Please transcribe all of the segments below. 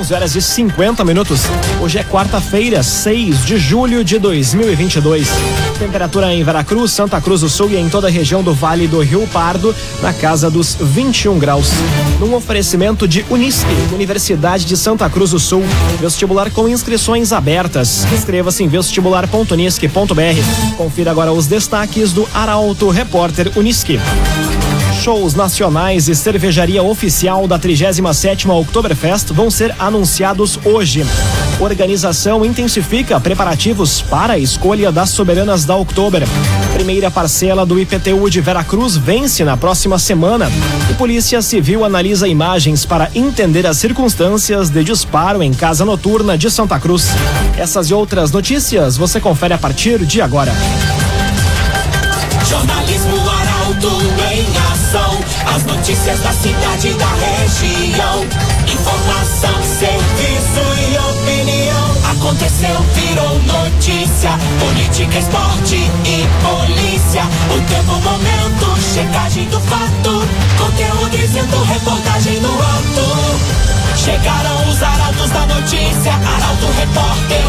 11 horas e 50 minutos. Hoje é quarta-feira, 6 de julho de 2022. Temperatura em Veracruz, Santa Cruz do Sul e em toda a região do Vale do Rio Pardo, na casa dos 21 graus. Num oferecimento de Unisque, Universidade de Santa Cruz do Sul. Vestibular com inscrições abertas. Inscreva-se em vestibular.unisque.br. Confira agora os destaques do Arauto Repórter Unisque shows nacionais e cervejaria oficial da 37ª Oktoberfest vão ser anunciados hoje. Organização intensifica preparativos para a escolha das soberanas da Oktober. Primeira parcela do IPTU de Veracruz vence na próxima semana. E Polícia Civil analisa imagens para entender as circunstâncias de disparo em casa noturna de Santa Cruz. Essas e outras notícias você confere a partir de agora. Jornalismo Arauto as notícias da cidade e da região. Informação, serviço e opinião. Aconteceu, virou notícia. Política, esporte e polícia. O tempo, momento, checagem do fato. Conteúdo dizendo, reportagem no alto. Chegaram os arautos da notícia. Arauto, repórter,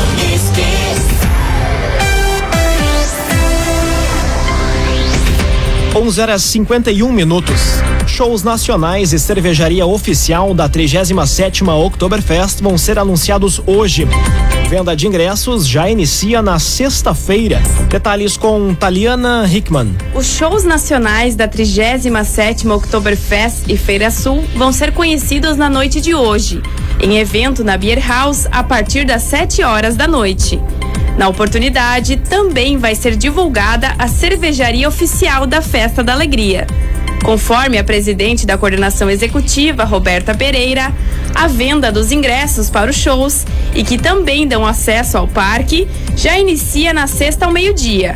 11 horas 51 minutos. Shows nacionais e cervejaria oficial da 37ª Oktoberfest vão ser anunciados hoje. Venda de ingressos já inicia na sexta-feira. Detalhes com Taliana Hickman. Os shows nacionais da 37ª Oktoberfest e Feira Sul vão ser conhecidos na noite de hoje, em evento na Beer House a partir das 7 horas da noite. Na oportunidade, também vai ser divulgada a cervejaria oficial da Festa da Alegria. Conforme a presidente da coordenação executiva, Roberta Pereira, a venda dos ingressos para os shows e que também dão acesso ao parque já inicia na sexta ao meio-dia.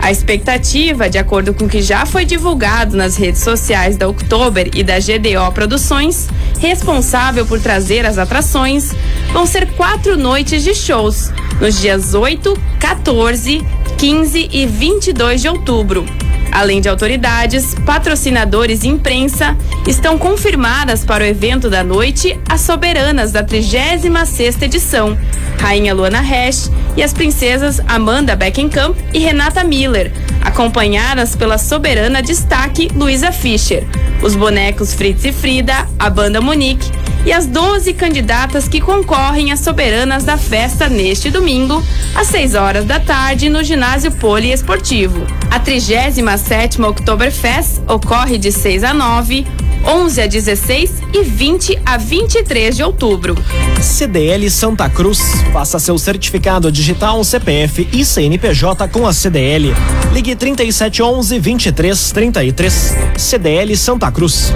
A expectativa, de acordo com o que já foi divulgado nas redes sociais da Oktober e da GDO Produções, responsável por trazer as atrações, vão ser quatro noites de shows, nos dias 8, 14, 15 e 22 de outubro. Além de autoridades, patrocinadores e imprensa, estão confirmadas para o evento da noite as soberanas da 36ª edição, Rainha Luana Hesch e as princesas Amanda Beckenkamp e Renata Miller, acompanhadas pela soberana destaque Luisa Fischer, os bonecos Fritz e Frida, a banda Monique e as 12 candidatas que concorrem às soberanas da festa neste domingo, às 6 horas da tarde, no ginásio poliesportivo. A 37ª Oktoberfest ocorre de 6 a 9, 11 a 16 e 20 a 23 de outubro. CDL Santa Cruz. Faça seu certificado digital CPF e CNPJ com a CDL. Ligue 3711 2333. CDL Santa Cruz.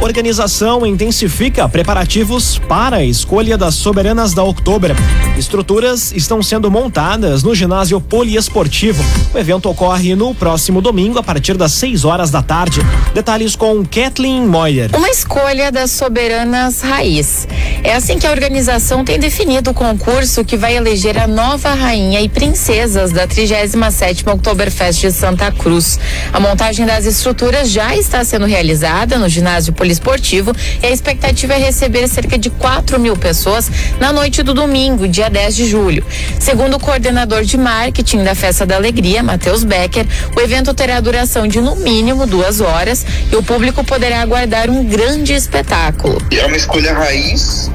Organização intensifica preparativos para a escolha das soberanas da Oktober. Estruturas estão sendo montadas no ginásio poliesportivo. O evento ocorre no próximo domingo a partir das 6 horas da tarde. Detalhes com Kathleen Moyer. Uma escolha das soberanas raiz. É assim que a organização tem definido o concurso que vai eleger a nova rainha e princesas da 37ª Oktoberfest de Santa Cruz. A montagem das estruturas já está sendo realizada no ginásio poliesportivo esportivo e a expectativa é receber cerca de 4 mil pessoas na noite do domingo, dia 10 de julho. Segundo o coordenador de marketing da Festa da Alegria, Matheus Becker, o evento terá duração de no mínimo duas horas e o público poderá aguardar um grande espetáculo. É uma escolha raiz,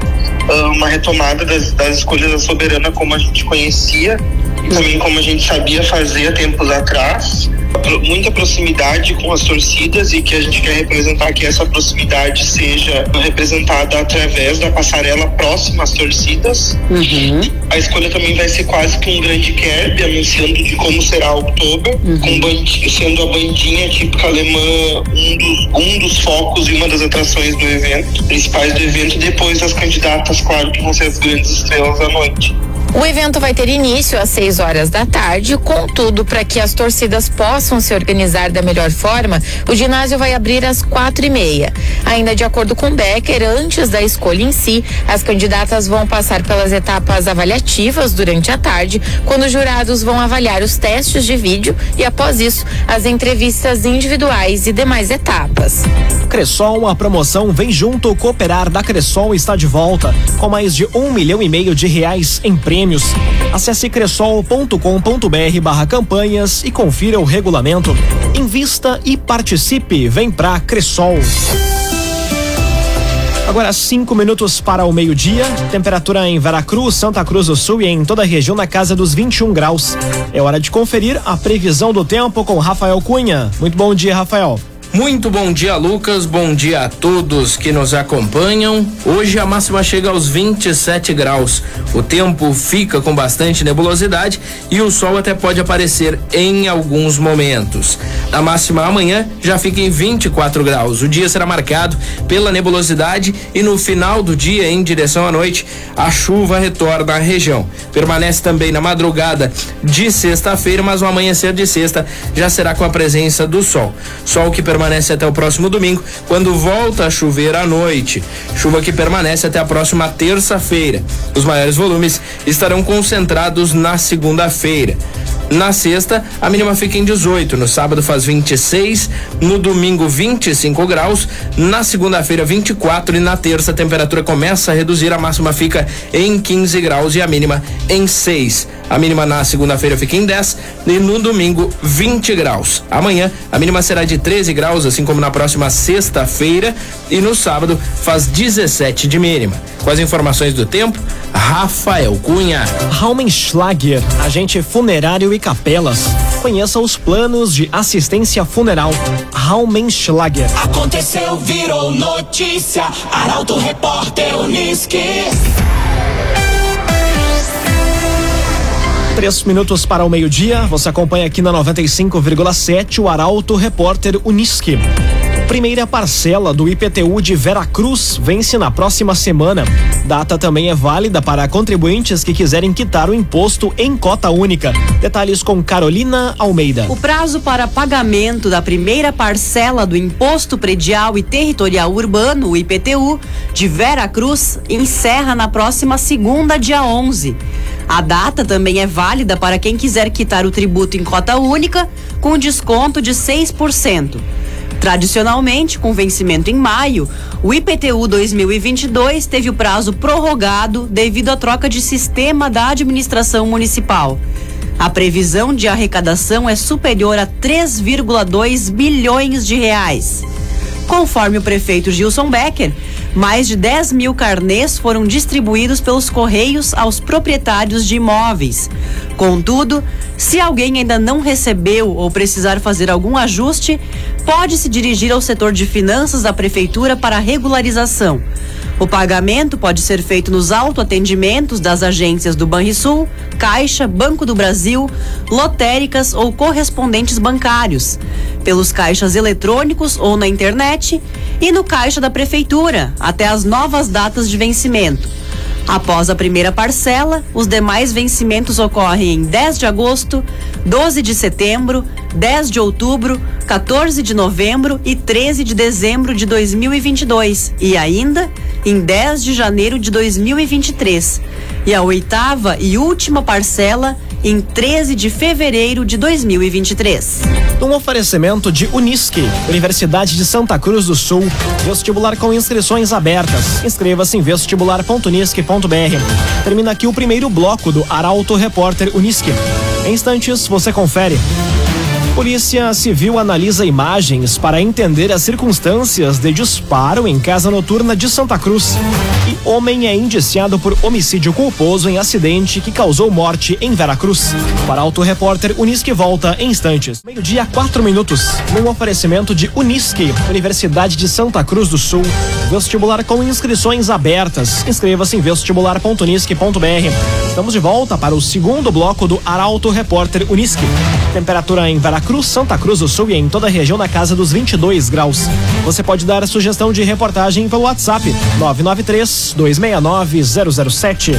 ah, uma retomada das, das escolhas da soberana como a gente conhecia e também como a gente sabia fazer há tempos atrás muita proximidade com as torcidas e que a gente quer representar que essa proximidade seja representada através da passarela próxima às torcidas. Uhum. A escolha também vai ser quase que um grande kerb anunciando de como será outubro, uhum. com sendo a bandinha típica alemã um dos, um dos focos e uma das atrações do evento, principais do evento, depois as candidatas, claro, que vão ser as grandes estrelas da noite. O evento vai ter início às 6 horas da tarde, contudo, para que as torcidas possam se organizar da melhor forma, o ginásio vai abrir às quatro e meia. Ainda de acordo com Becker, antes da escolha em si, as candidatas vão passar pelas etapas avaliativas durante a tarde, quando os jurados vão avaliar os testes de vídeo e, após isso, as entrevistas individuais e demais etapas. Cressol, a promoção Vem Junto Cooperar da Cressol está de volta, com mais de um milhão e meio de reais em prêmios. Acesse cressol.com.br barra campanhas e confira o regulamento. Invista e participe. Vem pra Cressol. Agora cinco minutos para o meio-dia. Temperatura em Veracruz, Santa Cruz do Sul e em toda a região na casa dos 21 graus. É hora de conferir a previsão do tempo com Rafael Cunha. Muito bom dia, Rafael. Muito bom dia, Lucas. Bom dia a todos que nos acompanham. Hoje a máxima chega aos 27 graus. O tempo fica com bastante nebulosidade e o sol até pode aparecer em alguns momentos. A máxima amanhã já fica em 24 graus. O dia será marcado pela nebulosidade e no final do dia, em direção à noite, a chuva retorna à região. Permanece também na madrugada de sexta-feira, mas o amanhecer de sexta já será com a presença do sol. Sol que permanece permanece até o próximo domingo, quando volta a chover à noite. Chuva que permanece até a próxima terça-feira. Os maiores volumes estarão concentrados na segunda-feira. Na sexta, a mínima fica em 18. No sábado faz 26. No domingo, 25 graus. Na segunda-feira, 24. E na terça, a temperatura começa a reduzir. A máxima fica em 15 graus e a mínima em 6. A mínima na segunda-feira fica em 10. E no domingo, 20 graus. Amanhã, a mínima será de 13 graus, assim como na próxima sexta-feira. E no sábado, faz 17 de mínima. Com as informações do tempo, Rafael Cunha. Raumenschlager, agente funerário e capelas. Conheça os planos de assistência funeral. Raumenschlager. Aconteceu, virou notícia. Arauto Repórter Uniski. Três minutos para o meio-dia. Você acompanha aqui na 95,7 o Arauto Repórter Uniski. Primeira parcela do IPTU de Veracruz vence na próxima semana. Data também é válida para contribuintes que quiserem quitar o imposto em cota única. Detalhes com Carolina Almeida. O prazo para pagamento da primeira parcela do Imposto Predial e Territorial Urbano, o IPTU, de Veracruz encerra na próxima segunda, dia 11. A data também é válida para quem quiser quitar o tributo em cota única, com desconto de 6%. Tradicionalmente, com vencimento em maio, o IPTU 2022 teve o prazo prorrogado devido à troca de sistema da administração municipal. A previsão de arrecadação é superior a 3,2 bilhões de reais. Conforme o prefeito Gilson Becker, mais de 10 mil carnês foram distribuídos pelos Correios aos proprietários de imóveis. Contudo, se alguém ainda não recebeu ou precisar fazer algum ajuste, pode se dirigir ao setor de finanças da Prefeitura para regularização. O pagamento pode ser feito nos autoatendimentos das agências do Banrisul, Caixa, Banco do Brasil, lotéricas ou correspondentes bancários, pelos caixas eletrônicos ou na internet e no caixa da Prefeitura, até as novas datas de vencimento. Após a primeira parcela, os demais vencimentos ocorrem em 10 de agosto, 12 de setembro, 10 de outubro, 14 de novembro e 13 de dezembro de 2022 e ainda em 10 de janeiro de 2023. E a oitava e última parcela em 13 de fevereiro de 2023. Um oferecimento de Unisque, Universidade de Santa Cruz do Sul. Vestibular com inscrições abertas. Inscreva-se em vestibular.unisque.br. Termina aqui o primeiro bloco do Arauto Repórter Unisque. Em instantes, você confere. Polícia Civil analisa imagens para entender as circunstâncias de disparo em casa noturna de Santa Cruz. E homem é indiciado por homicídio culposo em acidente que causou morte em Veracruz. Para Auto Repórter Unisque volta em instantes. Meio-dia, quatro minutos. Num oferecimento de Unisque, Universidade de Santa Cruz do Sul. Vestibular com inscrições abertas. Inscreva-se em vestibular.unisque.br. Estamos de volta para o segundo bloco do Arauto Repórter Unisque. Temperatura em Veracruz. Cruz, Santa Cruz do Sul e em toda a região na casa dos 22 graus. Você pode dar a sugestão de reportagem pelo WhatsApp 993 269 007.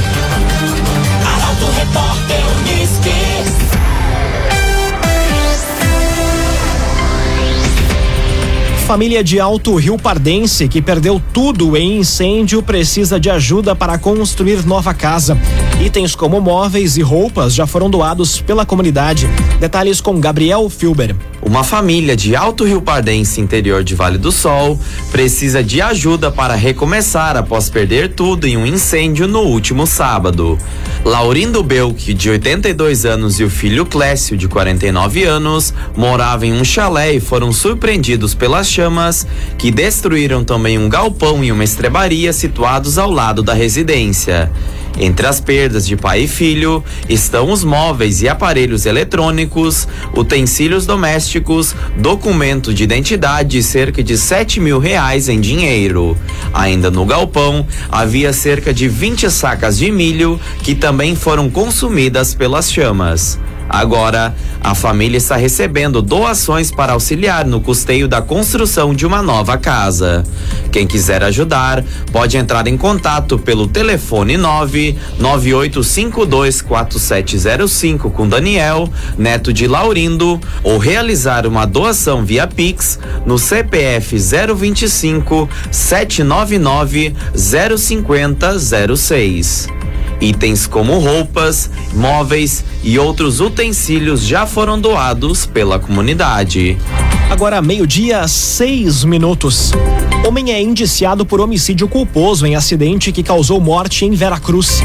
Família de Alto Rio Pardense, que perdeu tudo em incêndio, precisa de ajuda para construir nova casa. Itens como móveis e roupas já foram doados pela comunidade. Detalhes com Gabriel Filber. Uma família de Alto Rio Pardense, interior de Vale do Sol, precisa de ajuda para recomeçar após perder tudo em um incêndio no último sábado. Laurindo Belk, de 82 anos, e o filho Clécio, de 49 anos, moravam em um chalé e foram surpreendidos pelas chamas, que destruíram também um galpão e uma estrebaria situados ao lado da residência. Entre as perdas de pai e filho estão os móveis e aparelhos eletrônicos, utensílios domésticos, documento de identidade e cerca de 7 mil reais em dinheiro. Ainda no galpão havia cerca de 20 sacas de milho que também foram consumidas pelas chamas. Agora, a família está recebendo doações para auxiliar no custeio da construção de uma nova casa. Quem quiser ajudar, pode entrar em contato pelo telefone 998524705 com Daniel, neto de Laurindo, ou realizar uma doação via Pix no CPF 025 799 050 06. Itens como roupas, móveis e outros utensílios já foram doados pela comunidade. Agora, meio-dia, seis minutos. Homem é indiciado por homicídio culposo em acidente que causou morte em Veracruz.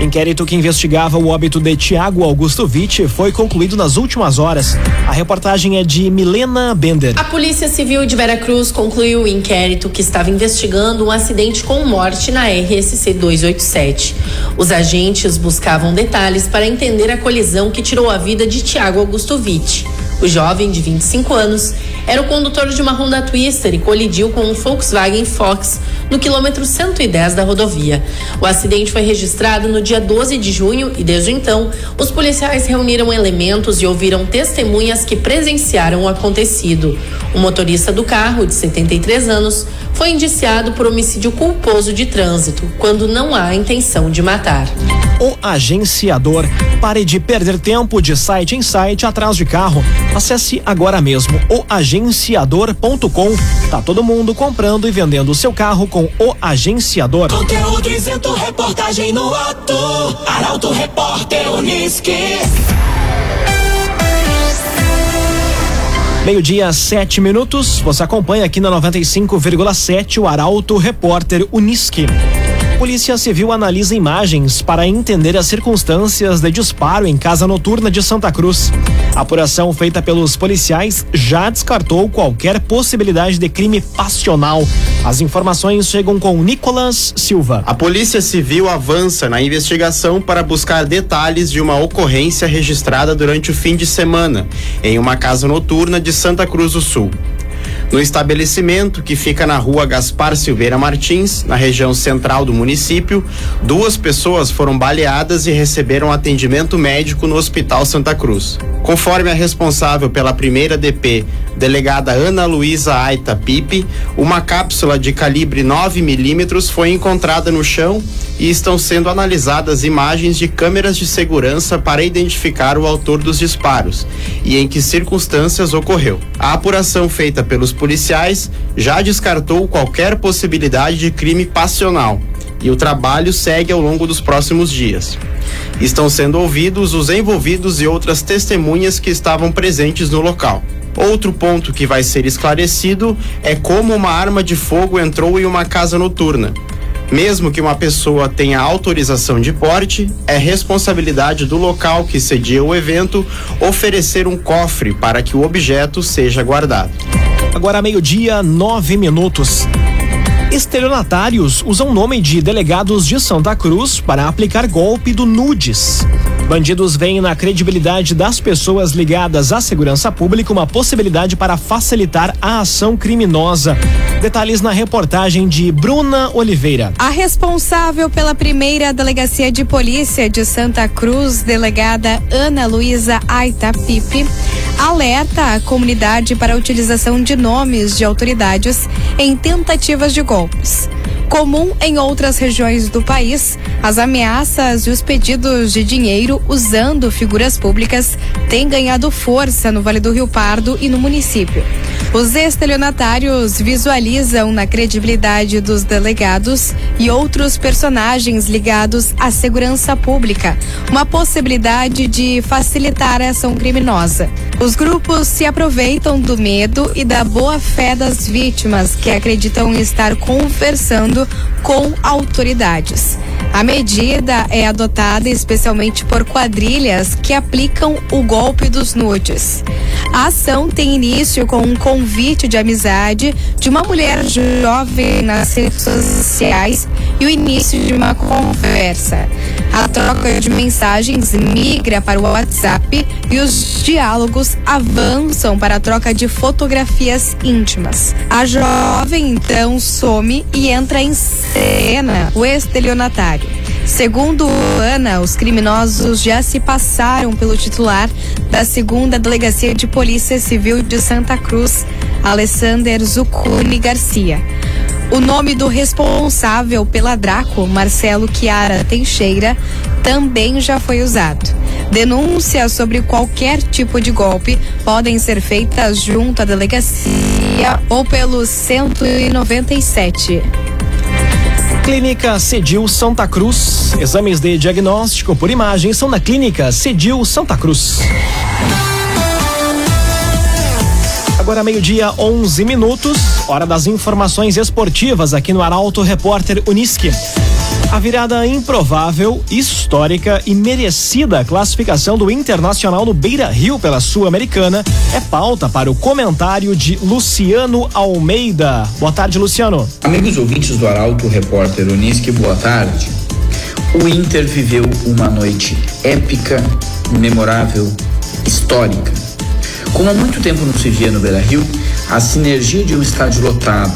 Inquérito que investigava o óbito de Tiago Augusto Vitti foi concluído nas últimas horas. A reportagem é de Milena Bender. A Polícia Civil de Veracruz concluiu o inquérito que estava investigando um acidente com morte na RSC 287. Os agentes buscavam detalhes para entender a colisão que tirou a vida de Tiago Augusto Vitti. O jovem, de 25 anos, era o condutor de uma Honda Twister e colidiu com um Volkswagen Fox no quilômetro 110 da rodovia. O acidente foi registrado no dia 12 de junho e, desde então, os policiais reuniram elementos e ouviram testemunhas que presenciaram o acontecido. O motorista do carro, de 73 anos, foi indiciado por homicídio culposo de trânsito, quando não há intenção de matar. O agenciador. Pare de perder tempo de site em site atrás de carro. Acesse agora mesmo o agenciador.com. Tá todo mundo comprando e vendendo o seu carro com o agenciador. Conteúdo isento, reportagem no ato. Arauto Repórter Uniski. Meio-dia, sete minutos. Você acompanha aqui na 95,7 o Arauto Repórter Uniski. Polícia Civil analisa imagens para entender as circunstâncias de disparo em casa noturna de Santa Cruz. A apuração feita pelos policiais já descartou qualquer possibilidade de crime passional. As informações chegam com Nicolas Silva. A Polícia Civil avança na investigação para buscar detalhes de uma ocorrência registrada durante o fim de semana em uma casa noturna de Santa Cruz do Sul. No estabelecimento, que fica na rua Gaspar Silveira Martins, na região central do município, duas pessoas foram baleadas e receberam atendimento médico no Hospital Santa Cruz. Conforme a responsável pela primeira DP, delegada Ana Luísa Aita Pipe, uma cápsula de calibre 9 milímetros foi encontrada no chão e estão sendo analisadas imagens de câmeras de segurança para identificar o autor dos disparos e em que circunstâncias ocorreu. A apuração feita pelos policiais já descartou qualquer possibilidade de crime passional e o trabalho segue ao longo dos próximos dias. Estão sendo ouvidos os envolvidos e outras testemunhas que estavam presentes no local. Outro ponto que vai ser esclarecido é como uma arma de fogo entrou em uma casa noturna. Mesmo que uma pessoa tenha autorização de porte, é responsabilidade do local que cedia o evento oferecer um cofre para que o objeto seja guardado. Agora meio-dia, nove minutos. Estelionatários usam nome de delegados de Santa Cruz para aplicar golpe do Nudes. Bandidos veem na credibilidade das pessoas ligadas à segurança pública uma possibilidade para facilitar a ação criminosa. Detalhes na reportagem de Bruna Oliveira. A responsável pela primeira delegacia de polícia de Santa Cruz, delegada Ana Luísa Aita Pipe, alerta a comunidade para a utilização de nomes de autoridades em tentativas de golpes. Comum em outras regiões do país, as ameaças e os pedidos de dinheiro usando figuras públicas têm ganhado força no Vale do Rio Pardo e no município. Os estelionatários visualizam na credibilidade dos delegados e outros personagens ligados à segurança pública uma possibilidade de facilitar a ação criminosa. Os grupos se aproveitam do medo e da boa fé das vítimas que acreditam estar conversando com autoridades. A medida é adotada especialmente por quadrilhas que aplicam o golpe dos nudes. A ação tem início com um convite de amizade de uma mulher jovem nas redes sociais e o início de uma conversa. A troca de mensagens migra para o WhatsApp e os diálogos avançam para a troca de fotografias íntimas. A jovem então some e entra em cena o estelionatário. Segundo Ana, os criminosos já se passaram pelo titular da segunda Delegacia de Polícia Civil de Santa Cruz, Alessander Zucuni Garcia. O nome do responsável pela Draco, Marcelo Chiara Teixeira, também já foi usado. Denúncias sobre qualquer tipo de golpe podem ser feitas junto à delegacia ou pelo 197. Clínica Cedil Santa Cruz. Exames de diagnóstico por imagem são na Clínica Cedil Santa Cruz. Agora meio-dia, 11 minutos, hora das informações esportivas aqui no Arauto Repórter Uniski. A virada improvável, histórica e merecida classificação do Internacional no Beira Rio pela Sul-Americana é pauta para o comentário de Luciano Almeida. Boa tarde, Luciano. Amigos ouvintes do Arauto Repórter Uniski, boa tarde. O Inter viveu uma noite épica, memorável, histórica. Como há muito tempo não se via no Beira Rio, a sinergia de um estádio lotado,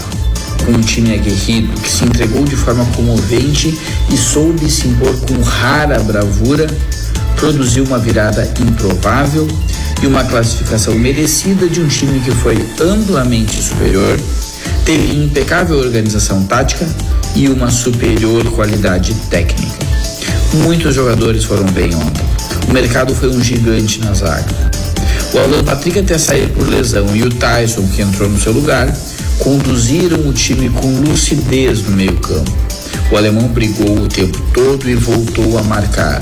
com um time aguerrido que se entregou de forma comovente e soube se impor com rara bravura, produziu uma virada improvável e uma classificação merecida de um time que foi amplamente superior, teve impecável organização tática e uma superior qualidade técnica. Muitos jogadores foram bem ontem. O mercado foi um gigante na zaga. O Alan Patrick até sair por lesão e o Tyson, que entrou no seu lugar, conduziram o time com lucidez no meio-campo. O alemão brigou o tempo todo e voltou a marcar.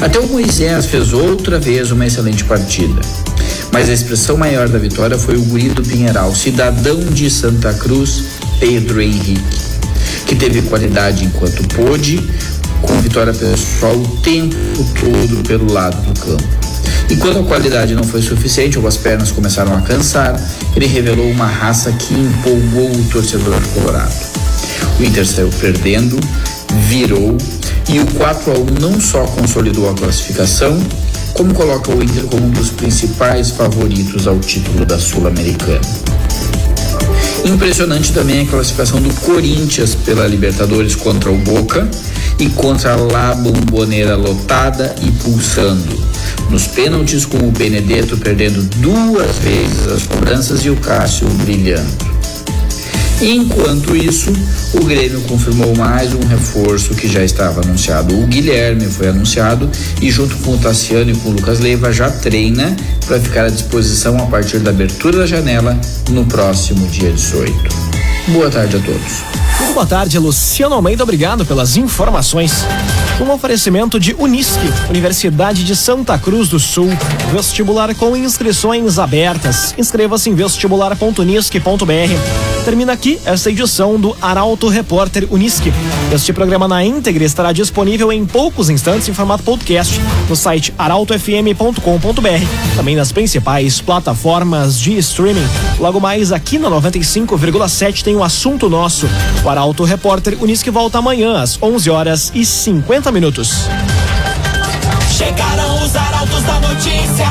Até o Moisés fez outra vez uma excelente partida. Mas a expressão maior da vitória foi o guri do Pinheiral, cidadão de Santa Cruz, Pedro Henrique, que teve qualidade enquanto pôde, com vitória pessoal o tempo todo pelo lado do campo. E quando a qualidade não foi suficiente ou as pernas começaram a cansar, ele revelou uma raça que empolgou o torcedor colorado. O Inter saiu perdendo, virou e o 4 a 1 não só consolidou a classificação, como coloca o Inter como um dos principais favoritos ao título da Sul-Americana. Impressionante também a classificação do Corinthians pela Libertadores contra o Boca e contra a La Bombonera lotada e pulsando. Nos pênaltis, com o Benedetto perdendo duas vezes as cobranças e o Cássio brilhando. Enquanto isso, o Grêmio confirmou mais um reforço que já estava anunciado. O Guilherme foi anunciado e, junto com o Tassiano e com o Lucas Leiva, já treina para ficar à disposição a partir da abertura da janela no próximo dia 18. Boa tarde a todos. Boa tarde, Luciano Almeida. Obrigado pelas informações. Um oferecimento de Unisque, Universidade de Santa Cruz do Sul. Vestibular com inscrições abertas. Inscreva-se em vestibular.unisque.br. Termina aqui esta edição do Arauto Repórter Unisque. Este programa na íntegra estará disponível em poucos instantes em formato podcast no site arautofm.com.br, também nas principais plataformas de streaming. Logo mais aqui na 95,7 tem o um assunto nosso. O Arauto o repórter Unisque volta amanhã às 11 horas e 50 minutos. Chegaram os arautos da notícia.